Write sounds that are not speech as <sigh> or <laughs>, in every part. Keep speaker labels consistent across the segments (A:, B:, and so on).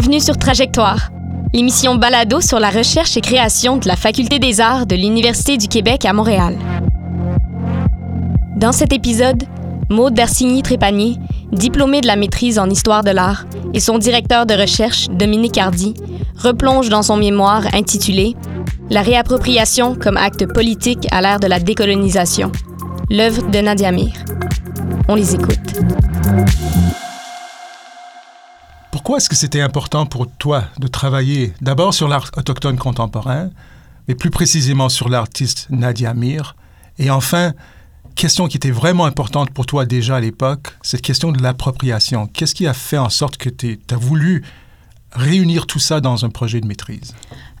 A: Bienvenue sur Trajectoire, l'émission balado sur la recherche et création de la Faculté des arts de l'Université du Québec à Montréal. Dans cet épisode, Maude Darcigny-Trépanier, diplômée de la maîtrise en histoire de l'art, et son directeur de recherche, Dominique Hardy, replonge dans son mémoire intitulé La réappropriation comme acte politique à l'ère de la décolonisation, l'œuvre de Nadia Mir. On les écoute.
B: Pourquoi est-ce que c'était important pour toi de travailler d'abord sur l'art autochtone contemporain, mais plus précisément sur l'artiste Nadia Mir, et enfin, question qui était vraiment importante pour toi déjà à l'époque, cette question de l'appropriation. Qu'est-ce qui a fait en sorte que tu as voulu réunir tout ça dans un projet de maîtrise?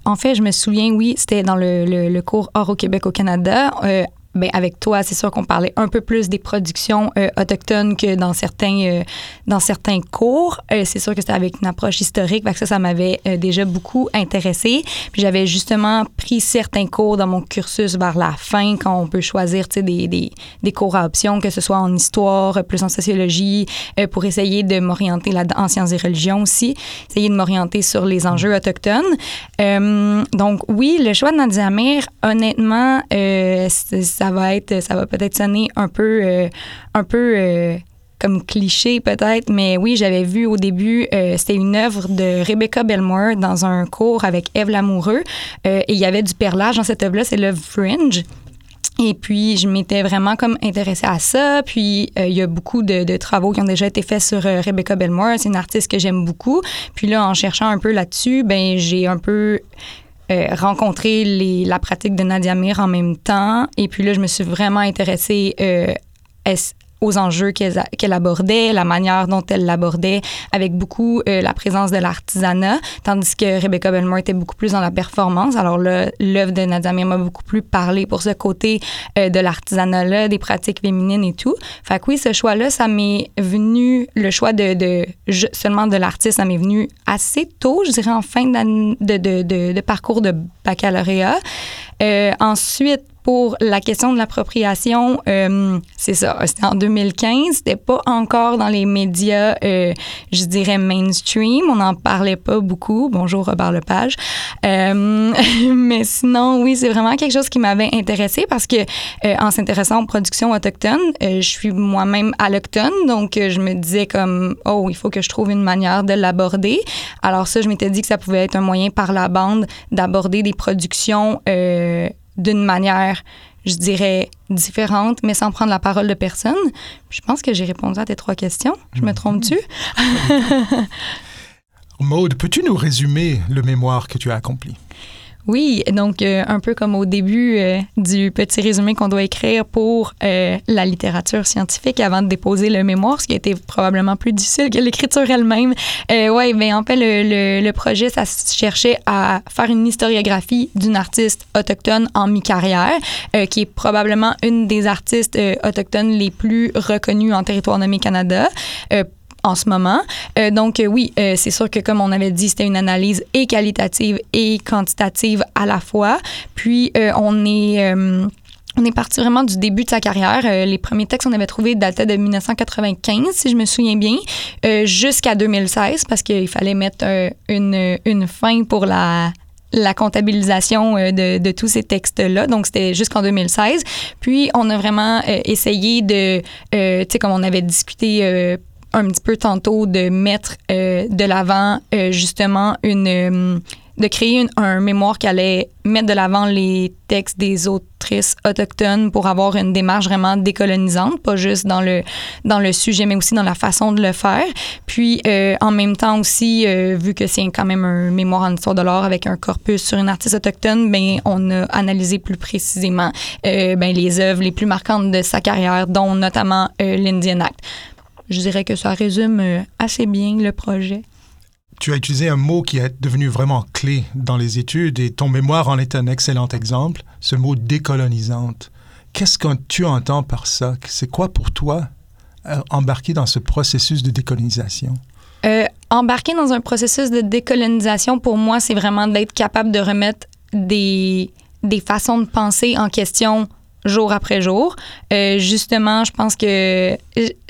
C: En fait, je me souviens, oui, c'était dans le, cours Or au Québec au Canada. Euh, ben, avec toi, c'est sûr qu'on parlait un peu plus des productions euh, autochtones que dans certains, euh, dans certains cours. Euh, c'est sûr que c'était avec une approche historique, que ça, ça m'avait déjà beaucoup intéressé. Puis j'avais justement pris certains cours dans mon cursus vers la fin, quand on peut choisir des, des, des, cours à option, que ce soit en histoire, plus en sociologie, pour essayer de m'orienter en sciences et religions aussi, essayer de m'orienter sur les enjeux autochtones. donc oui, le choix de Nadia Amir, honnêtement, ça va être, ça va peut-être sonner un peu, euh, un peu euh, comme cliché peut-être, mais oui, j'avais vu au début, euh, c'était une œuvre de Rebecca Belmore dans un cours avec Eve Lamoureux, et il y avait du perlage dans cette œuvre-là, c'est l'œuvre Fringe. Et puis, je m'étais vraiment comme intéressée à ça. Puis, il y a beaucoup de, travaux qui ont déjà été faits sur Rebecca Belmore. C'est une artiste que j'aime beaucoup. Puis là, en cherchant un peu là-dessus, ben j'ai un peu euh, rencontrer les, la pratique de Nadia Mir en même temps. Et puis là, je me suis vraiment intéressée euh, aux enjeux qu'elle abordait, la manière dont elle l'abordait, avec beaucoup euh, la présence de l'artisanat, tandis que Rebecca Belmore était beaucoup plus dans la performance. Alors l'œuvre de Nadia m'a beaucoup plus parlé pour ce côté euh, de l'artisanat-là, des pratiques féminines et tout. Fait que oui, ce choix-là, ça m'est venu, le choix de, seulement de l'artiste, ça m'est venu assez tôt, je dirais en fin de parcours de baccalauréat. Euh, ensuite, pour la question de l'appropriation, euh, c'est ça, c'était en 2015, c'était pas encore dans les médias, euh, je dirais mainstream, on n'en parlait pas beaucoup. Bonjour Robert Lepage. Euh, <laughs> mais sinon, oui, c'est vraiment quelque chose qui m'avait intéressé parce que euh, en s'intéressant aux productions autochtones, je suis moi-même allochtone, donc je me disais comme, oh, il faut que je trouve une manière de l'aborder. Alors ça, je m'étais dit que ça pouvait être un moyen par la bande d'aborder des productions d'une manière, je dirais, différente, mais sans prendre la parole de personne. Je pense que j'ai répondu à tes trois questions. Je me trompe-tu? <laughs>
B: Maude, peux-tu nous résumer le mémoire que tu as accompli?
C: Oui, donc euh, un peu comme au début euh, du petit résumé qu'on doit écrire pour euh, la littérature scientifique avant de déposer le mémoire, ce qui été probablement plus difficile que l'écriture elle-même. oui, mais en fait, le, le, projet, ça cherchait à faire une historiographie d'une artiste autochtone en mi-carrière, qui est probablement une des artistes autochtones les plus reconnues en territoire nommé Canada en ce moment. Euh, donc euh, oui, euh, c'est sûr que comme on avait dit, c'était une analyse et qualitative et quantitative à la fois. Puis on est on est parti vraiment du début de sa carrière. les premiers textes qu'on avait trouvés dataient de 1995, si je me souviens bien, jusqu'à 2016, parce qu'il fallait mettre une, une fin pour la la comptabilisation de, de, tous ces textes-là. Donc, c'était jusqu'en 2016. Puis, on a vraiment essayé de, tu sais, comme on avait discuté un petit peu tantôt de mettre euh, de l'avant euh, justement une euh, de créer un mémoire qui allait mettre de l'avant les textes des autrices autochtones pour avoir une démarche vraiment décolonisante, pas juste dans le dans le sujet, mais aussi dans la façon de le faire. Puis en même temps aussi, vu que c'est quand même un mémoire en histoire de l'art avec un corpus sur une artiste autochtone, ben on a analysé plus précisément ben, les œuvres les plus marquantes de sa carrière, dont notamment l'Indian Act je dirais que ça résume euh, assez bien le projet.
B: Tu as utilisé un mot qui est devenu vraiment clé dans les études et ton mémoire en est un excellent exemple, ce mot décolonisante. Qu'est-ce que tu entends par ça? C'est quoi pour toi euh, embarquer dans ce processus de décolonisation?
C: Euh, embarquer dans un processus de décolonisation, pour moi, c'est vraiment d'être capable de remettre des, des façons de penser en question jour après jour. justement, je pense que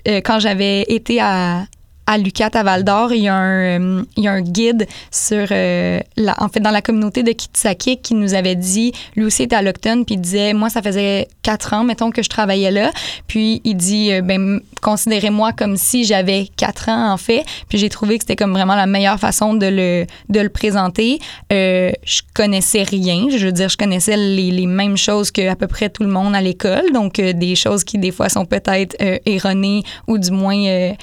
C: euh, quand j'avais été à, à l'UCAT à Val d'Or, il, un, il y a un guide sur, la, en fait, dans la communauté de Kitsakik qui nous avait dit, lui aussi était alloctone, puis il disait, moi, ça faisait quatre ans, mettons, que je travaillais là. Puis il dit, ben, considérez-moi comme si j'avais quatre ans, en fait. Puis j'ai trouvé que c'était comme vraiment la meilleure façon de le, de le présenter. Euh, je connaissais rien. Je veux dire, je connaissais les, les mêmes choses que à peu près tout le monde à l'école. Donc, euh, des choses qui, des fois, sont peut-être euh, erronées ou du moins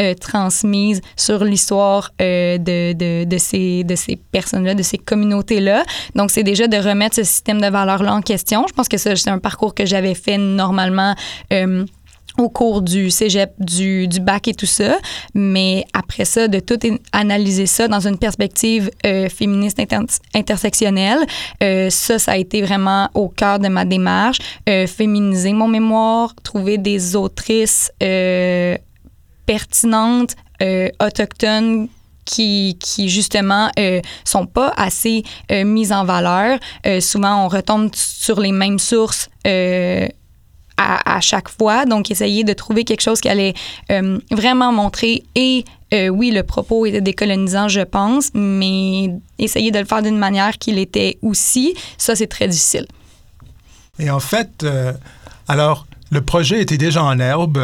C: euh, mal transmises sur l'histoire de, de, de, ces, de ces personnes-là, de ces communautés-là. Donc, c'est déjà de remettre ce système de valeurs-là en question. Je pense que c'est un parcours que j'avais fait normalement au cours du cégep, du, du, bac et tout ça. Mais après ça, de tout analyser ça dans une perspective euh, féministe intersectionnelle, euh, ça, ça a été vraiment au cœur de ma démarche. Euh, féminiser mon mémoire, trouver des autrices pertinentes, autochtones, qui, qui, justement euh, sont pas assez mises en valeur. souvent, on retombe sur les mêmes sources à, chaque fois. Donc, essayer de trouver quelque chose qui allait euh, vraiment montrer et euh, oui, le propos était décolonisant, je pense, mais essayer de le faire d'une manière qu'il était aussi, ça, c'est très difficile.
B: Et en fait, euh, alors, le projet était déjà en herbe.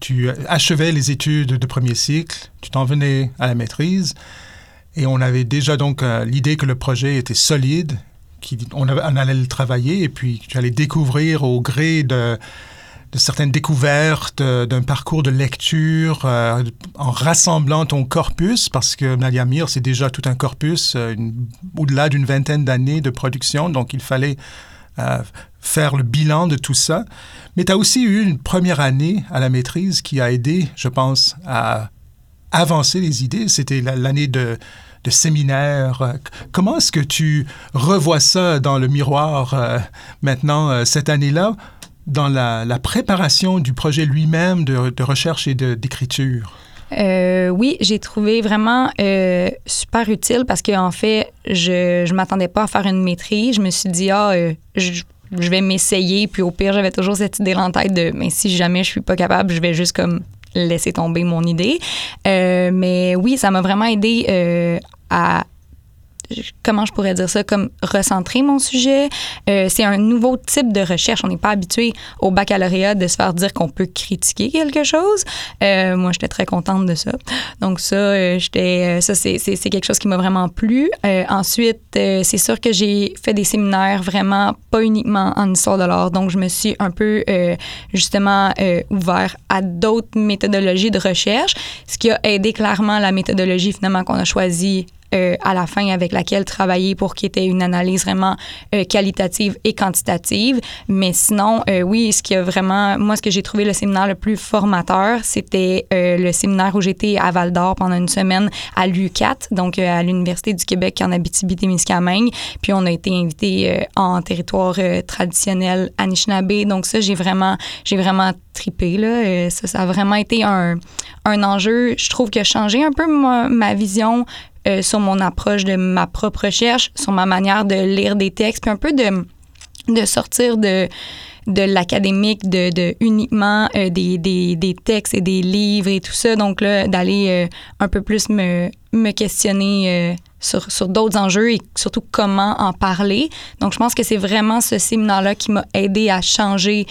B: Tu achevais les études de premier cycle, tu t'en venais à la maîtrise, et on avait déjà donc l'idée que le projet était solide on, allait le travailler et puis tu allais découvrir au gré de, certaines découvertes, euh, d'un parcours de lecture, euh, en rassemblant ton corpus, parce que Nadia Mir, c'est déjà tout un corpus, euh, au-delà d'une vingtaine d'années de production, donc il fallait faire le bilan de tout ça. Mais tu as aussi eu une première année à la maîtrise qui a aidé, je pense, à avancer les idées. C'était l'année de de séminaire. Comment est-ce que tu revois ça dans le miroir euh, maintenant, euh, cette année-là, dans la, préparation du projet lui-même de, recherche et d'écriture?
C: Euh, oui, j'ai trouvé vraiment super utile parce qu'en en fait, je ne m'attendais pas à faire une maîtrise. Je me suis dit, ah, je, je, vais m'essayer. Puis au pire, j'avais toujours cette idée en tête de, mais si jamais je suis pas capable, je vais juste comme laisser tomber mon idée. mais oui, ça m'a vraiment aidé à comment je pourrais dire ça, comme recentrer mon sujet. Euh, c'est un nouveau type de recherche. On n'est pas habitué au baccalauréat de se faire dire qu'on peut critiquer quelque chose. Euh, moi, j'étais très contente de ça. Donc ça, euh, j'étais, ça c'est, quelque chose qui m'a vraiment plu. ensuite, c'est sûr que j'ai fait des séminaires vraiment pas uniquement en histoire de l'art. Donc je me suis un peu justement ouvert à d'autres méthodologies de recherche, ce qui a aidé clairement la méthodologie finalement qu'on a choisie euh, à la fin avec laquelle travailler pour qu'il y ait une analyse vraiment euh, qualitative et quantitative. Mais sinon, euh, oui, ce qui a vraiment, moi, ce que j'ai trouvé le séminaire le plus formateur, c'était le séminaire où j'étais à Val d'Or pendant une semaine à l'UCAT, donc à l'Université du Québec en Abitibi-Témiscamingue. Puis on a été invité en territoire traditionnel Anishinaabe. Donc ça, j'ai vraiment, j'ai vraiment tripé là. ça, ça a vraiment été un, un enjeu. Je trouve que changer un peu ma, ma vision euh, sur mon approche de ma propre recherche, sur ma manière de lire des textes, puis un peu de, de sortir de de l'académique, de, de, uniquement euh, des, des, des, textes et des livres et tout ça. Donc là, d'aller euh, un peu plus me, me questionner sur, sur d'autres enjeux et surtout comment en parler. Donc je pense que c'est vraiment ce séminaire-là qui m'a aidé à changer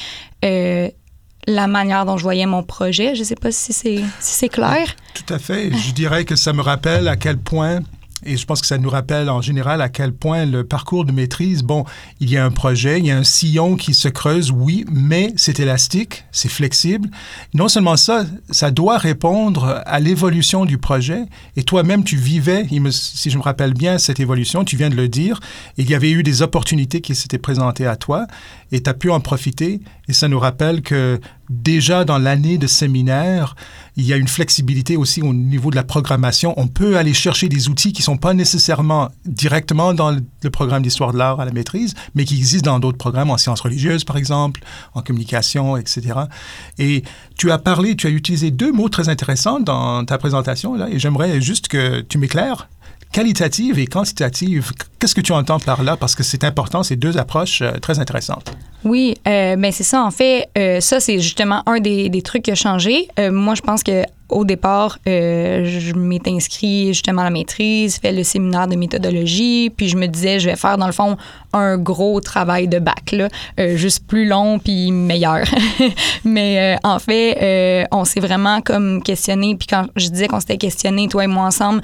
C: la manière dont je voyais mon projet. Je ne sais pas si c'est si clair.
B: Tout à fait. Je dirais que ça me rappelle à quel point et je pense que ça nous rappelle en général à quel point le parcours de maîtrise, bon, il y a un projet, il y a un sillon qui se creuse, oui, mais c'est élastique, c'est flexible. Non seulement ça, ça doit répondre à l'évolution du projet. Et toi-même, tu vivais, si je me rappelle bien, cette évolution, tu viens de le dire, il y avait eu des opportunités qui s'étaient présentées à toi et tu as pu en profiter. Et ça nous rappelle que déjà dans l'année de séminaire, il y a une flexibilité aussi au niveau de la programmation. On peut aller chercher des outils qui ne sont pas nécessairement directement dans le programme d'histoire de l'art à la maîtrise, mais qui existent dans d'autres programmes, en sciences religieuses par exemple, en communication, etc. Et tu as parlé, tu as utilisé deux mots très intéressants dans ta présentation, là, et j'aimerais juste que tu m'éclaires qualitative et quantitative. Qu'est-ce que tu entends par là? Parce que c'est important, c'est deux approches euh, très intéressantes.
C: Oui, euh, mais c'est ça. En fait, euh, ça, c'est justement un des, des, trucs qui a changé. Moi, je pense que au départ, euh, je m'étais inscrit justement à la maîtrise, fait le séminaire de méthodologie, puis je me disais, je vais faire dans le fond un gros travail de bac, là, euh, juste plus long puis meilleur. <laughs> Mais euh, en fait, on s'est vraiment comme questionné, puis quand je disais qu'on s'était questionné, toi et moi ensemble,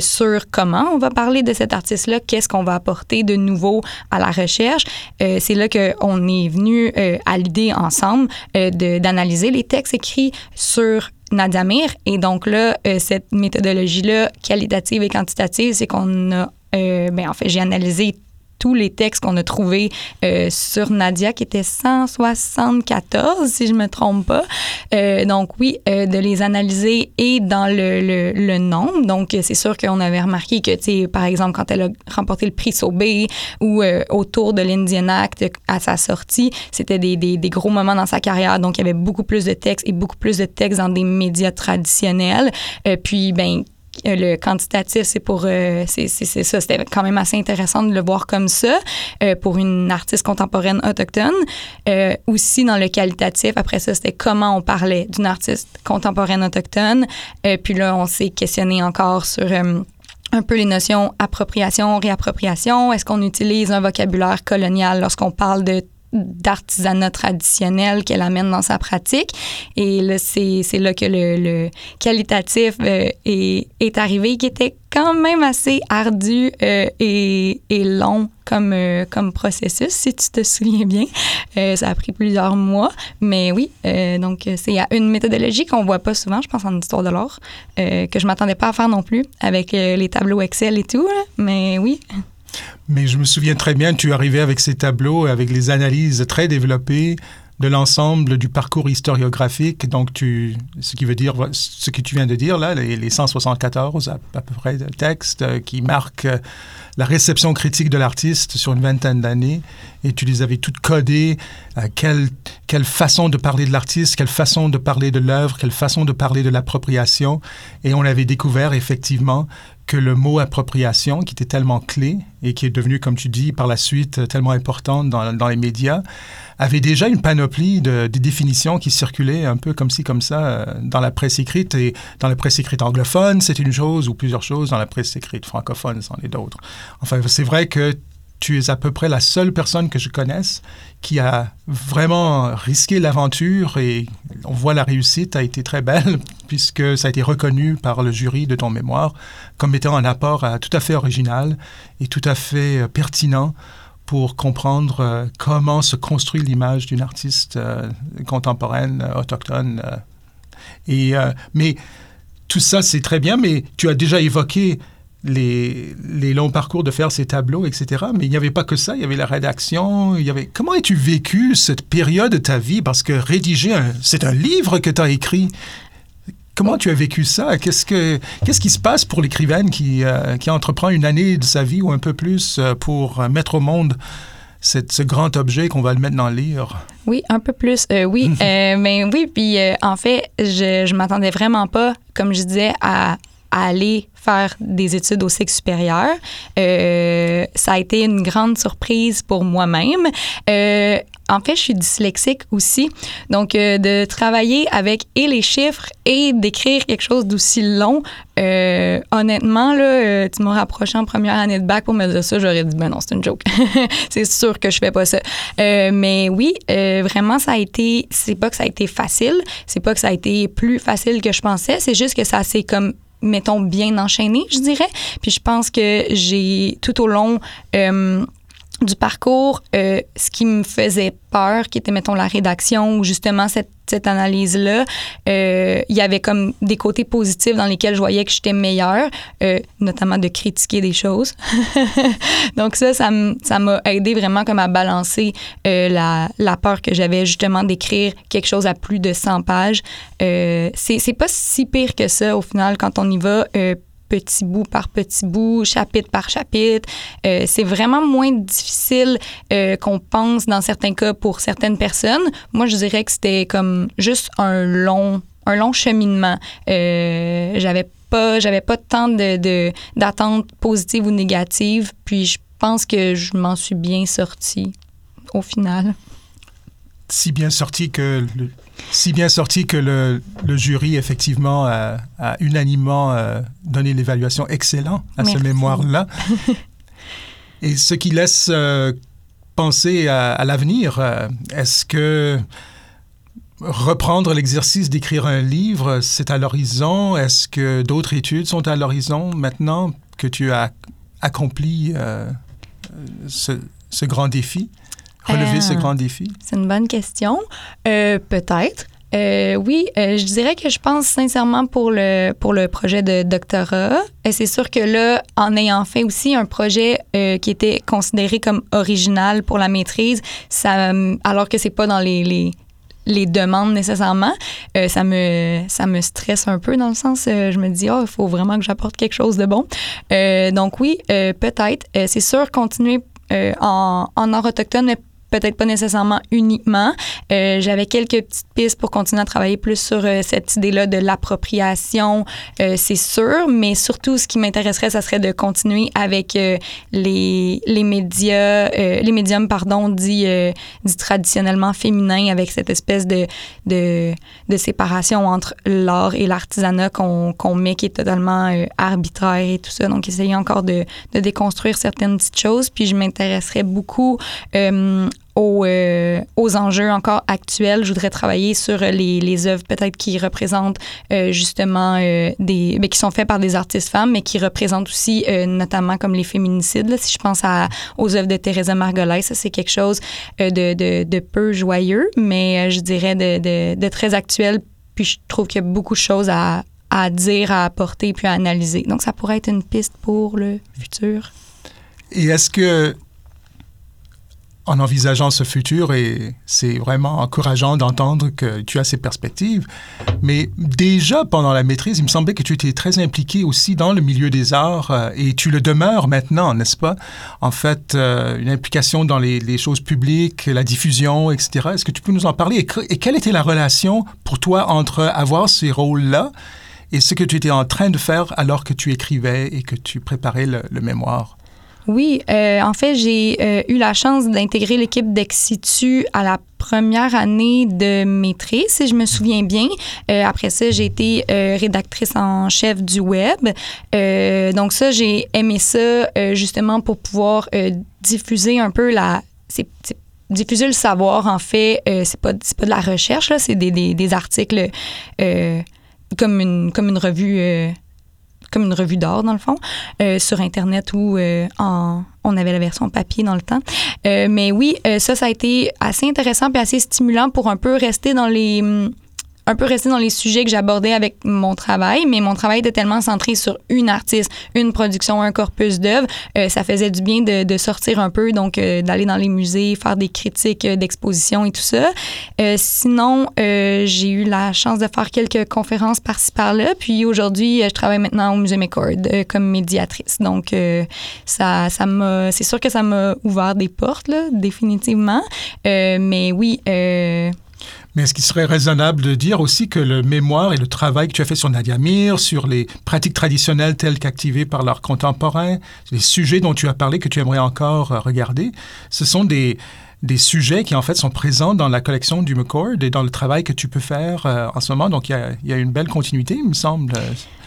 C: sur comment on va parler de cet artiste-là, qu'est-ce qu'on va apporter de nouveau à la recherche, c'est là qu'on est venu à l'idée ensemble d'analyser les textes écrits sur Nadia Mir. Et donc là, euh, cette méthodologie-là, qualitative et quantitative, c'est qu'on a, euh, ben, en fait, j'ai analysé tous les textes qu'on a trouvés euh, sur Nadia, qui était 174, si je me trompe pas. Euh, donc oui, euh, de les analyser et dans le, le, nombre. Donc c'est sûr qu'on avait remarqué que, tu par exemple, quand elle a remporté le prix Sobey ou autour de l'Indian Act à sa sortie, c'était des, des, des, gros moments dans sa carrière. Donc il y avait beaucoup plus de textes et beaucoup plus de textes dans des médias traditionnels. puis, ben le quantitatif, c'est pour. Euh, c'est ça. C'était quand même assez intéressant de le voir comme ça euh, pour une artiste contemporaine autochtone. aussi, dans le qualitatif, après ça, c'était comment on parlait d'une artiste contemporaine autochtone. puis là, on s'est questionné encore sur un peu les notions appropriation, réappropriation. Est-ce qu'on utilise un vocabulaire colonial lorsqu'on parle de d'artisanat traditionnel qu'elle amène dans sa pratique. Et là, c'est, là que le, le qualitatif euh, est, est, arrivé, qui était quand même assez ardu euh, et, et, long comme, euh, comme processus, si tu te souviens bien. ça a pris plusieurs mois, mais oui, donc c'est une méthodologie qu'on voit pas souvent, je pense, en histoire de l'art, que je m'attendais pas à faire non plus avec les tableaux Excel et tout, mais oui.
B: Mais je me souviens très bien, tu arrivais avec ces tableaux, avec les analyses très développées de l'ensemble du parcours historiographique. Donc, tu, ce qui veut dire ce que tu viens de dire là, les, 174 à, peu près de textes euh, qui marquent euh, la réception critique de l'artiste sur une vingtaine d'années. Et tu les avais toutes codées. Euh, quelle, quelle façon de parler de l'artiste, quelle façon de parler de l'œuvre, quelle façon de parler de l'appropriation. Et on avait découvert effectivement que le mot appropriation, qui était tellement clé et qui est devenu, comme tu dis, par la suite tellement important dans, dans les médias, avait déjà une panoplie de, définitions qui circulaient un peu comme ci, comme ça euh, dans la presse écrite. Et dans la presse écrite anglophone, c'est une chose, ou plusieurs choses dans la presse écrite francophone, c'en est d'autres. Enfin, c'est vrai que tu es à peu près la seule personne que je connaisse qui a vraiment risqué l'aventure et on voit la réussite a été très belle <laughs> puisque ça a été reconnu par le jury de ton mémoire comme étant un apport euh, tout à fait original et tout à fait euh, pertinent pour comprendre euh, comment se construit l'image d'une artiste contemporaine, autochtone. et, mais tout ça, c'est très bien, mais tu as déjà évoqué les, les, longs parcours de faire ces tableaux, etc. Mais il n'y avait pas que ça, il y avait la rédaction, il y avait... Comment as-tu vécu cette période de ta vie? Parce que rédiger, c'est un livre que tu as écrit. Comment tu as vécu ça? Qu'est-ce, que, qu'est-ce qui se passe pour l'écrivaine qui, euh, qui entreprend une année de sa vie ou un peu plus euh, pour mettre au monde cette, ce grand objet qu'on va le mettre dans le livre?
C: Oui, un peu plus, euh, oui. <laughs> mais oui, puis en fait, je ne m'attendais vraiment pas, comme je disais, à aller faire des études au cycle supérieur. Euh, ça a été une grande surprise pour moi-même. Euh, en fait, je suis dyslexique aussi. Donc, euh, de travailler avec et les chiffres et d'écrire quelque chose d'aussi long, honnêtement, là, tu m'as rapproché en première année de bac pour me dire ça, j'aurais dit, ben non, c'est une joke. <laughs> c'est sûr que je fais pas ça. mais oui, vraiment, ça a été, c'est pas que ça a été facile, c'est pas que ça a été plus facile que je pensais, c'est juste que ça s'est comme mettons, bien enchaîné, je dirais. Puis je pense que j'ai, tout au long euh, du parcours, euh, ce qui me faisait peur, qui était, mettons, la rédaction ou justement cette, cette analyse-là, euh, il y avait comme des côtés positifs dans lesquels je voyais que j'étais meilleure, euh, notamment de critiquer des choses. <laughs> Donc ça, ça m'a aidé vraiment comme à balancer la, la, peur que j'avais justement d'écrire quelque chose à plus de 100 pages. C'est pas si pire que ça au final quand on y va petit bout par petit bout, chapitre par chapitre. Euh, c'est vraiment moins difficile euh, qu'on pense dans certains cas pour certaines personnes. Moi, je dirais que c'était comme juste un long, un long cheminement. Euh, j'avais pas, j'avais pas tant de, d'attentes positives ou négatives. Puis je pense que je m'en suis bien sortie au final.
B: Si bien sorti que le, si bien sorti que le, le jury effectivement a, a unanimement euh, donné l'évaluation excellent à ce mémoire-là. <laughs> Et ce qui laisse euh, penser à, à l'avenir, euh, est-ce que reprendre l'exercice d'écrire un livre, c'est à l'horizon? Est-ce que d'autres études sont à l'horizon maintenant que tu as accompli euh, ce, ce grand défi, relever ce
C: Euh,
B: grand défi?
C: C'est une bonne question. Euh, Peut-être. Euh, oui, euh, je dirais que je pense sincèrement pour le, pour le projet de doctorat. C'est sûr que là, en ayant fait aussi un projet euh, qui était considéré comme original pour la maîtrise, ça, alors que c'est pas dans les, les, les demandes nécessairement, ça, me, ça me stresse un peu dans le sens, je me dis, oh, il faut vraiment que j'apporte quelque chose de bon. Donc oui, peut-être. C'est sûr, continuer en, en autochtone, mais peut-être pas nécessairement uniquement. Euh, J'avais quelques petites pistes pour continuer à travailler plus sur euh, cette idée-là de l'appropriation, euh, c'est sûr, mais surtout ce qui m'intéresserait, ça serait de continuer avec euh, les, les médias, euh, les médiums, pardon, dits, euh, dits traditionnellement féminins, avec cette espèce de, de, de séparation entre l'art et l'artisanat qu'on qu'on met qui est totalement arbitraire et tout ça. Donc, essayer encore de, de déconstruire certaines petites choses. Puis, je m'intéresserais beaucoup aux, euh, aux enjeux encore actuels. Je voudrais travailler sur les, les œuvres peut-être qui représentent euh, justement euh, des... ben, qui sont faites par des artistes femmes, mais qui représentent aussi euh, notamment comme les féminicides. Si je pense aux œuvres de Teresa Margolais, ça c'est quelque chose euh, de, de, peu joyeux, mais euh, je dirais de, de, de très actuel. Puis je trouve qu'il y a beaucoup de choses à, à dire, à apporter, puis à analyser. Donc ça pourrait être une piste pour le futur.
B: Et est-ce que, en envisageant ce futur, et c'est vraiment encourageant d'entendre que tu as ces perspectives, mais déjà pendant la maîtrise, il me semblait que tu étais très impliqué aussi dans le milieu des arts, euh, et tu le demeures maintenant, n'est-ce pas? En fait, euh, une implication dans les, choses publiques, la diffusion, etc. Est-ce que tu peux nous en parler? Et, que- et quelle était la relation pour toi entre avoir ces rôles-là et ce que tu étais en train de faire alors que tu écrivais et que tu préparais le mémoire?
C: Oui, euh, en fait, j'ai euh, eu la chance d'intégrer l'équipe d'Exitu à la première année de maîtrise, si je me souviens bien. Euh, après ça, j'ai été euh, rédactrice en chef du web. Donc ça, j'ai aimé ça justement pour pouvoir diffuser un peu la... diffuser le savoir, en fait, c'est pas, pas de la recherche, là, c'est des, des, des articles comme, une, comme une revue... comme une revue d'art, dans le fond, euh, sur Internet où euh, en- on avait la version papier dans le temps. Euh, mais oui, euh, ça, ça a été assez intéressant puis assez stimulant pour un peu rester dans les hum, un peu rester dans les sujets que j'abordais avec mon travail, mais mon travail était tellement centré sur une artiste, une production, un corpus d'œuvres, euh, ça faisait du bien de, sortir un peu, donc euh, d'aller dans les musées, faire des critiques euh, d'exposition et tout ça. Euh, sinon, j'ai eu la chance de faire quelques conférences par-ci par-là, puis aujourd'hui, je travaille maintenant au Musée McCord comme médiatrice. Donc, ça, ça c'est sûr que ça m'a ouvert des portes, définitivement. Mais oui,
B: Mais est-ce qu'il serait raisonnable de dire aussi que le mémoire et le travail que tu as fait sur Nadia Mir, sur les pratiques traditionnelles telles qu'activées par l'art contemporain, les sujets dont tu as parlé que tu aimerais encore euh, regarder, ce sont des, des sujets qui en fait sont présents dans la collection du McCord et dans le travail que tu peux faire euh, en ce moment. Donc il y, a, il y a une belle continuité, il me semble.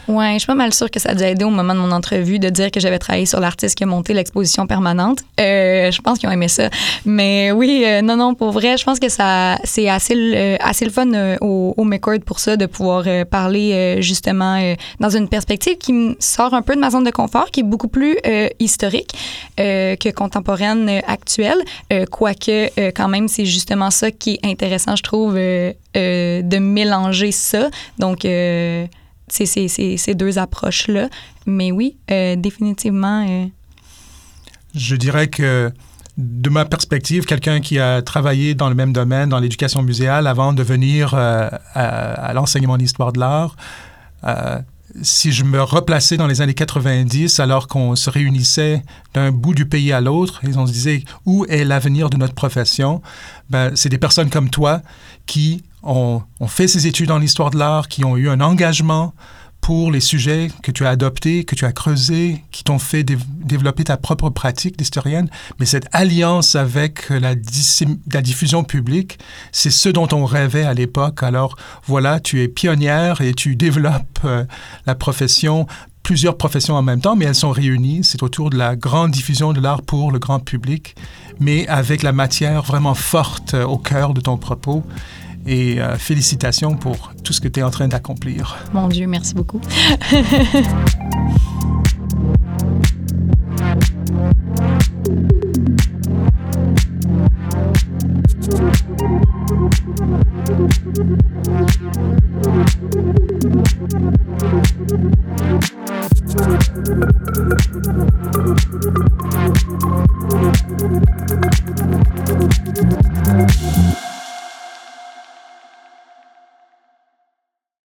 C: Ouais, je suis pas mal sûre que ça a déjà aidé au moment de mon entrevue de dire que j'avais travaillé sur l'artiste qui a monté l'exposition permanente. Euh, je pense qu'ils ont aimé ça. Mais oui, euh, non, non, pour vrai, je pense que ça, c'est assez, euh, assez le fun euh, au, au McCord pour ça, de pouvoir euh, parler justement dans une perspective qui sort un peu de ma zone de confort, qui est beaucoup plus historique que contemporaine actuelle. Quoique, quand même, c'est justement ça qui est intéressant, je trouve, de mélanger ça. Donc, c'est ces, deux approches-là. Mais oui, euh, définitivement. euh,
B: Je dirais que de ma perspective, quelqu'un qui a travaillé dans le même domaine, dans l'éducation muséale, avant de venir euh, à, à l'enseignement d'histoire de l'art, si je me replaçais dans les années 90, alors qu'on se réunissait d'un bout du pays à l'autre, et on se disait où est l'avenir de notre profession, ben, c'est des personnes comme toi qui ont, ont fait ces études en histoire de l'art, qui ont eu un engagement pour les sujets que tu as adoptés, que tu as creusés, qui t'ont fait développer ta propre pratique d'historienne. Mais cette alliance avec la, la diffusion publique, c'est ce dont on rêvait à l'époque. Alors voilà, tu es pionnière et tu développes euh, la profession plusieurs professions en même temps, mais elles sont réunies. C'est autour de la grande diffusion de l'art pour le grand public, mais avec la matière vraiment forte euh, au cœur de ton propos et euh, félicitations pour tout ce que tu es en train d'accomplir.
C: Mon Dieu, merci beaucoup. <laughs>